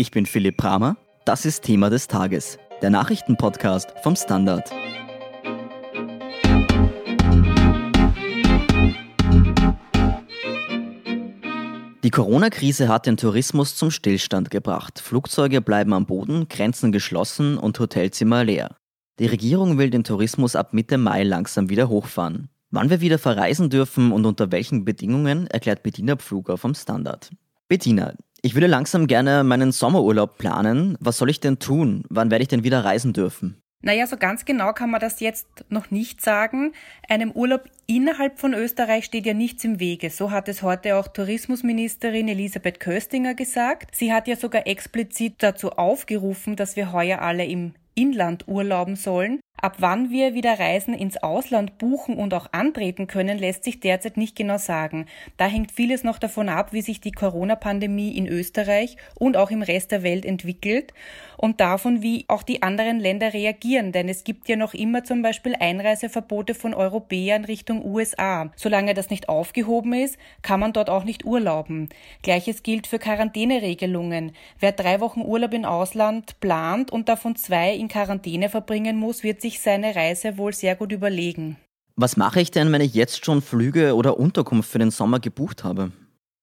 Ich bin Philipp Bramer. Das ist Thema des Tages, der Nachrichtenpodcast vom Standard. Die Corona-Krise hat den Tourismus zum Stillstand gebracht. Flugzeuge bleiben am Boden, Grenzen geschlossen und Hotelzimmer leer. Die Regierung will den Tourismus ab Mitte Mai langsam wieder hochfahren. Wann wir wieder verreisen dürfen und unter welchen Bedingungen, erklärt Bettina Pfluger vom Standard. Bettina, ich würde langsam gerne meinen Sommerurlaub planen. Was soll ich denn tun? Wann werde ich denn wieder reisen dürfen? Naja, so ganz genau kann man das jetzt noch nicht sagen. Einem Urlaub innerhalb von Österreich steht ja nichts im Wege. So hat es heute auch Tourismusministerin Elisabeth Köstinger gesagt. Sie hat ja sogar explizit dazu aufgerufen, dass wir heuer alle im Inland urlauben sollen. Ab wann wir wieder Reisen ins Ausland buchen und auch antreten können, lässt sich derzeit nicht genau sagen. Da hängt vieles noch davon ab, wie sich die Corona-Pandemie in Österreich und auch im Rest der Welt entwickelt und davon, wie auch die anderen Länder reagieren. Denn es gibt ja noch immer zum Beispiel Einreiseverbote von Europäern Richtung USA. Solange das nicht aufgehoben ist, kann man dort auch nicht urlauben. Gleiches gilt für Quarantäneregelungen. Wer drei Wochen Urlaub im Ausland plant und davon zwei in Quarantäne verbringen muss, wird sich sich seine Reise wohl sehr gut überlegen. Was mache ich denn, wenn ich jetzt schon Flüge oder Unterkunft für den Sommer gebucht habe?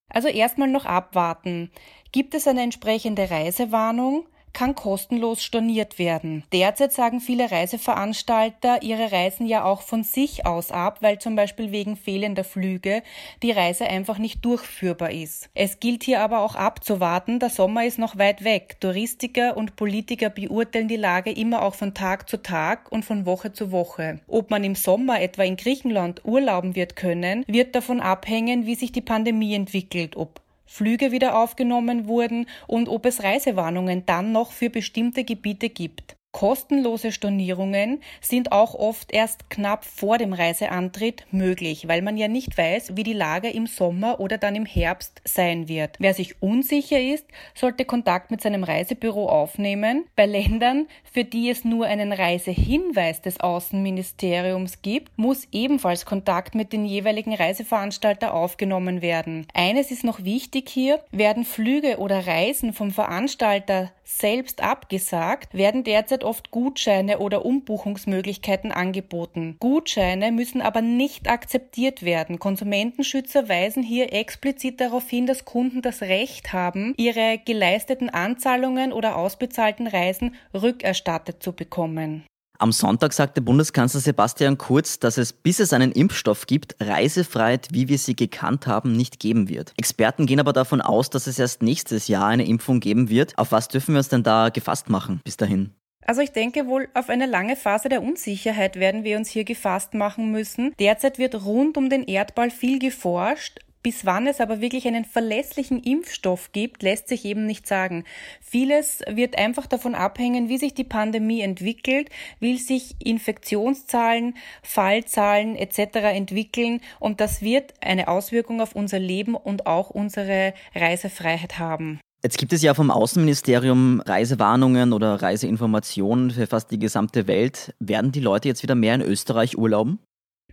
Also erstmal noch abwarten. Gibt es eine entsprechende Reisewarnung? Kann kostenlos storniert werden. Derzeit sagen viele Reiseveranstalter ihre Reisen ja auch von sich aus ab, weil zum Beispiel wegen fehlender Flüge die Reise einfach nicht durchführbar ist. Es gilt hier aber auch abzuwarten, der Sommer ist noch weit weg. Touristiker und Politiker beurteilen die Lage immer auch von Tag zu Tag und von Woche zu Woche. Ob man im Sommer etwa in Griechenland urlauben wird können, wird davon abhängen, wie sich die Pandemie entwickelt, ob Flüge wieder aufgenommen wurden und ob es Reisewarnungen dann noch für bestimmte Gebiete gibt. Kostenlose Stornierungen sind auch oft erst knapp vor dem Reiseantritt möglich, weil man ja nicht weiß, wie die Lage im Sommer oder dann im Herbst sein wird. Wer sich unsicher ist, sollte Kontakt mit seinem Reisebüro aufnehmen. Bei Ländern, für die es nur einen Reisehinweis des Außenministeriums gibt, muss ebenfalls Kontakt mit den jeweiligen Reiseveranstalter aufgenommen werden. Eines ist noch wichtig hier, werden Flüge oder Reisen vom Veranstalter selbst abgesagt, werden derzeit oft Gutscheine oder Umbuchungsmöglichkeiten angeboten. Gutscheine müssen aber nicht akzeptiert werden. Konsumentenschützer weisen hier explizit darauf hin, dass Kunden das Recht haben, ihre geleisteten Anzahlungen oder ausbezahlten Reisen rückerstattet zu bekommen. Am Sonntag sagte Bundeskanzler Sebastian Kurz, dass es, bis es einen Impfstoff gibt, Reisefreiheit, wie wir sie gekannt haben, nicht geben wird. Experten gehen aber davon aus, dass es erst nächstes Jahr eine Impfung geben wird. Auf was dürfen wir uns denn da gefasst machen bis dahin? Also ich denke wohl, auf eine lange Phase der Unsicherheit werden wir uns hier gefasst machen müssen. Derzeit wird rund um den Erdball viel geforscht, bis wann es aber wirklich einen verlässlichen Impfstoff gibt, lässt sich eben nicht sagen. Vieles wird einfach davon abhängen, wie sich die Pandemie entwickelt, wie sich Infektionszahlen, Fallzahlen etc. entwickeln und das wird eine Auswirkung auf unser Leben und auch unsere Reisefreiheit haben. Jetzt gibt es ja vom Außenministerium Reisewarnungen oder Reiseinformationen für fast die gesamte Welt. Werden die Leute jetzt wieder mehr in Österreich urlauben?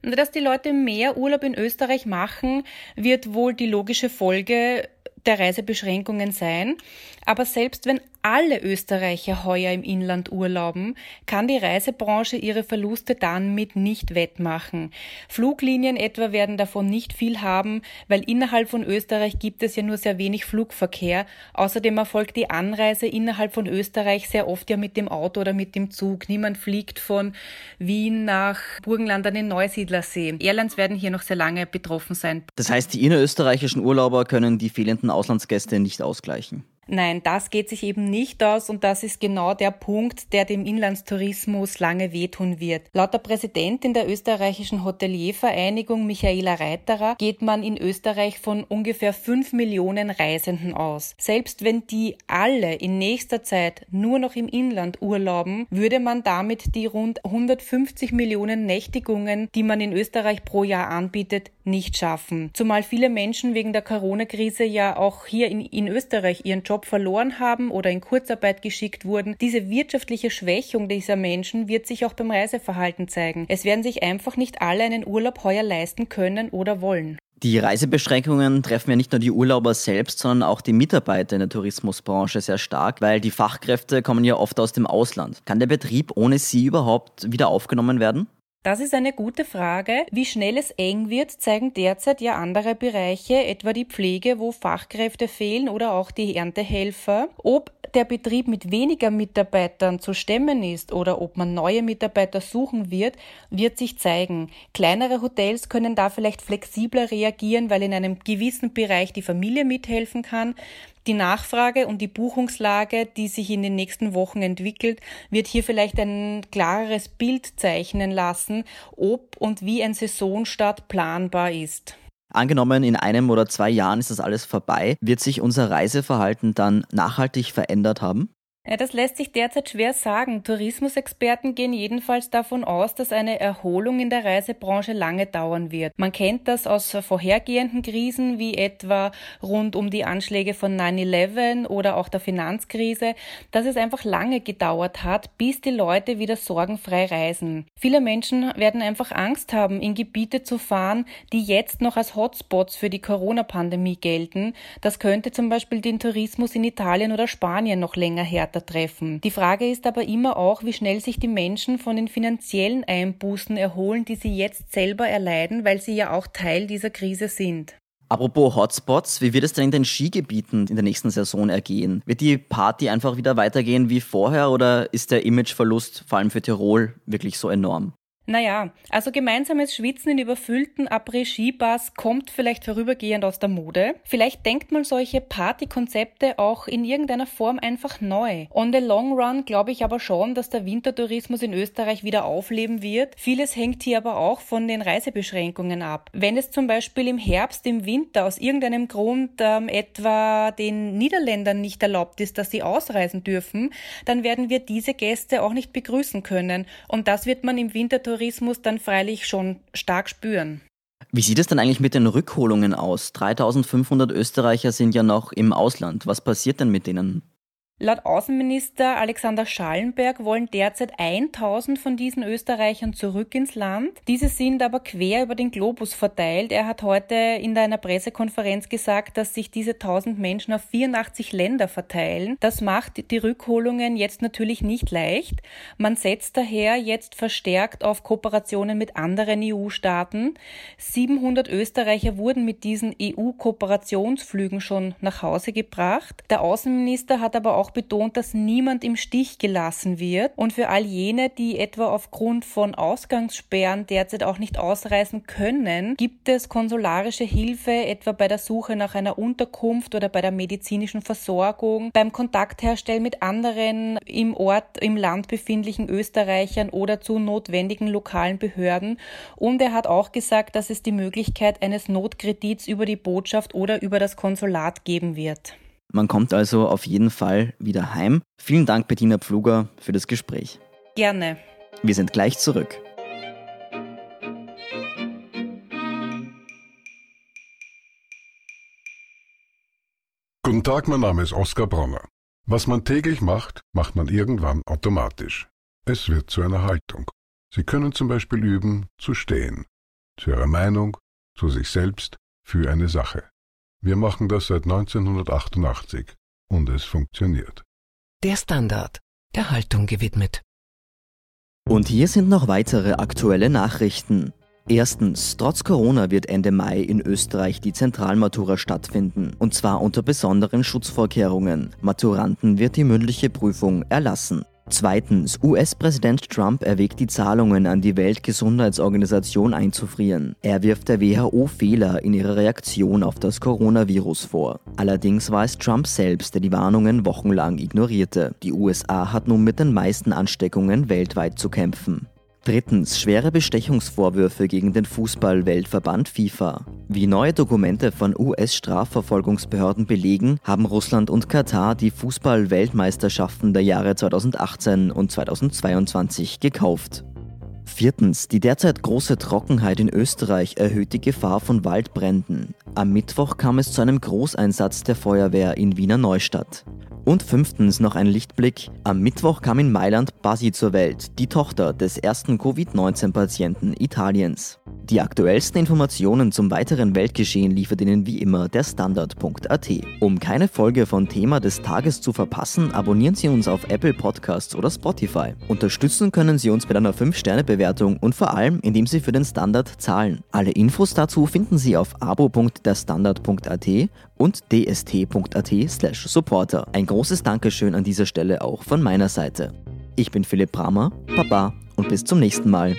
Dass die Leute mehr Urlaub in Österreich machen, wird wohl die logische Folge der Reisebeschränkungen sein. Aber selbst wenn alle Österreicher heuer im Inland urlauben, kann die Reisebranche ihre Verluste damit nicht wettmachen. Fluglinien etwa werden davon nicht viel haben, weil innerhalb von Österreich gibt es ja nur sehr wenig Flugverkehr. Außerdem erfolgt die Anreise innerhalb von Österreich sehr oft ja mit dem Auto oder mit dem Zug. Niemand fliegt von Wien nach Burgenland an den Neusiedlersee. Airlines werden hier noch sehr lange betroffen sein. Das heißt, die innerösterreichischen Urlauber können die fehlenden Auslandsgäste nicht ausgleichen. Nein, das geht sich eben nicht aus und das ist genau der Punkt, der dem Inlandstourismus lange wehtun wird. Laut der Präsidentin der österreichischen Hoteliervereinigung Michaela Reiterer geht man in Österreich von ungefähr fünf Millionen Reisenden aus. Selbst wenn die alle in nächster Zeit nur noch im Inland urlauben, würde man damit die rund 150 Millionen Nächtigungen, die man in Österreich pro Jahr anbietet, nicht schaffen. Zumal viele Menschen wegen der Corona-Krise ja auch hier in, in Österreich ihren Job Job verloren haben oder in Kurzarbeit geschickt wurden. Diese wirtschaftliche Schwächung dieser Menschen wird sich auch beim Reiseverhalten zeigen. Es werden sich einfach nicht alle einen Urlaub heuer leisten können oder wollen. Die Reisebeschränkungen treffen ja nicht nur die Urlauber selbst, sondern auch die Mitarbeiter in der Tourismusbranche sehr stark, weil die Fachkräfte kommen ja oft aus dem Ausland. Kann der Betrieb ohne sie überhaupt wieder aufgenommen werden? Das ist eine gute Frage. Wie schnell es eng wird, zeigen derzeit ja andere Bereiche, etwa die Pflege, wo Fachkräfte fehlen oder auch die Erntehelfer. Ob der Betrieb mit weniger Mitarbeitern zu stemmen ist oder ob man neue Mitarbeiter suchen wird, wird sich zeigen. Kleinere Hotels können da vielleicht flexibler reagieren, weil in einem gewissen Bereich die Familie mithelfen kann. Die Nachfrage und die Buchungslage, die sich in den nächsten Wochen entwickelt, wird hier vielleicht ein klareres Bild zeichnen lassen, ob und wie ein Saisonstart planbar ist. Angenommen, in einem oder zwei Jahren ist das alles vorbei, wird sich unser Reiseverhalten dann nachhaltig verändert haben? Das lässt sich derzeit schwer sagen. Tourismusexperten gehen jedenfalls davon aus, dass eine Erholung in der Reisebranche lange dauern wird. Man kennt das aus vorhergehenden Krisen, wie etwa rund um die Anschläge von 9-11 oder auch der Finanzkrise, dass es einfach lange gedauert hat, bis die Leute wieder sorgenfrei reisen. Viele Menschen werden einfach Angst haben, in Gebiete zu fahren, die jetzt noch als Hotspots für die Corona-Pandemie gelten. Das könnte zum Beispiel den Tourismus in Italien oder Spanien noch länger härter treffen. Die Frage ist aber immer auch, wie schnell sich die Menschen von den finanziellen Einbußen erholen, die sie jetzt selber erleiden, weil sie ja auch Teil dieser Krise sind. Apropos Hotspots, wie wird es denn in den Skigebieten in der nächsten Saison ergehen? Wird die Party einfach wieder weitergehen wie vorher oder ist der Imageverlust vor allem für Tirol wirklich so enorm? Naja, also gemeinsames Schwitzen in überfüllten Après-Ski-Bars kommt vielleicht vorübergehend aus der Mode. Vielleicht denkt man solche Partykonzepte auch in irgendeiner Form einfach neu. On the long run glaube ich aber schon, dass der Wintertourismus in Österreich wieder aufleben wird. Vieles hängt hier aber auch von den Reisebeschränkungen ab. Wenn es zum Beispiel im Herbst, im Winter aus irgendeinem Grund ähm, etwa den Niederländern nicht erlaubt ist, dass sie ausreisen dürfen, dann werden wir diese Gäste auch nicht begrüßen können. Und das wird man im Wintertourismus Tourismus dann freilich schon stark spüren. Wie sieht es dann eigentlich mit den Rückholungen aus? 3500 Österreicher sind ja noch im Ausland. Was passiert denn mit denen? Laut Außenminister Alexander Schallenberg wollen derzeit 1000 von diesen Österreichern zurück ins Land. Diese sind aber quer über den Globus verteilt. Er hat heute in einer Pressekonferenz gesagt, dass sich diese 1000 Menschen auf 84 Länder verteilen. Das macht die Rückholungen jetzt natürlich nicht leicht. Man setzt daher jetzt verstärkt auf Kooperationen mit anderen EU-Staaten. 700 Österreicher wurden mit diesen EU-Kooperationsflügen schon nach Hause gebracht. Der Außenminister hat aber auch betont, dass niemand im Stich gelassen wird. Und für all jene, die etwa aufgrund von Ausgangssperren derzeit auch nicht ausreisen können, gibt es konsularische Hilfe, etwa bei der Suche nach einer Unterkunft oder bei der medizinischen Versorgung, beim Kontaktherstellen mit anderen im Ort, im Land befindlichen Österreichern oder zu notwendigen lokalen Behörden. Und er hat auch gesagt, dass es die Möglichkeit eines Notkredits über die Botschaft oder über das Konsulat geben wird. Man kommt also auf jeden Fall wieder heim. Vielen Dank, Bettina Pfluger, für das Gespräch. Gerne. Wir sind gleich zurück. Guten Tag, mein Name ist Oskar Bronner. Was man täglich macht, macht man irgendwann automatisch. Es wird zu einer Haltung. Sie können zum Beispiel üben, zu stehen. Zu Ihrer Meinung, zu sich selbst, für eine Sache. Wir machen das seit 1988 und es funktioniert. Der Standard, der Haltung gewidmet. Und hier sind noch weitere aktuelle Nachrichten. Erstens, trotz Corona wird Ende Mai in Österreich die Zentralmatura stattfinden, und zwar unter besonderen Schutzvorkehrungen. Maturanten wird die mündliche Prüfung erlassen. Zweitens, US-Präsident Trump erwägt die Zahlungen an die Weltgesundheitsorganisation einzufrieren. Er wirft der WHO Fehler in ihrer Reaktion auf das Coronavirus vor. Allerdings war es Trump selbst, der die Warnungen wochenlang ignorierte. Die USA hat nun mit den meisten Ansteckungen weltweit zu kämpfen. Drittens schwere Bestechungsvorwürfe gegen den Fußball-Weltverband FIFA. Wie neue Dokumente von US-Strafverfolgungsbehörden belegen, haben Russland und Katar die Fußball-Weltmeisterschaften der Jahre 2018 und 2022 gekauft. Viertens. Die derzeit große Trockenheit in Österreich erhöht die Gefahr von Waldbränden. Am Mittwoch kam es zu einem Großeinsatz der Feuerwehr in Wiener Neustadt. Und fünftens noch ein Lichtblick. Am Mittwoch kam in Mailand Basi zur Welt, die Tochter des ersten Covid-19-Patienten Italiens. Die aktuellsten Informationen zum weiteren Weltgeschehen liefert Ihnen wie immer der Standard.at. Um keine Folge von Thema des Tages zu verpassen, abonnieren Sie uns auf Apple Podcasts oder Spotify. Unterstützen können Sie uns mit einer 5-Sterne-Bewertung und vor allem, indem Sie für den Standard zahlen. Alle Infos dazu finden Sie auf abo.derstandard.at und dst.at supporter. Ein großes Dankeschön an dieser Stelle auch von meiner Seite. Ich bin Philipp Bramer, Papa und bis zum nächsten Mal.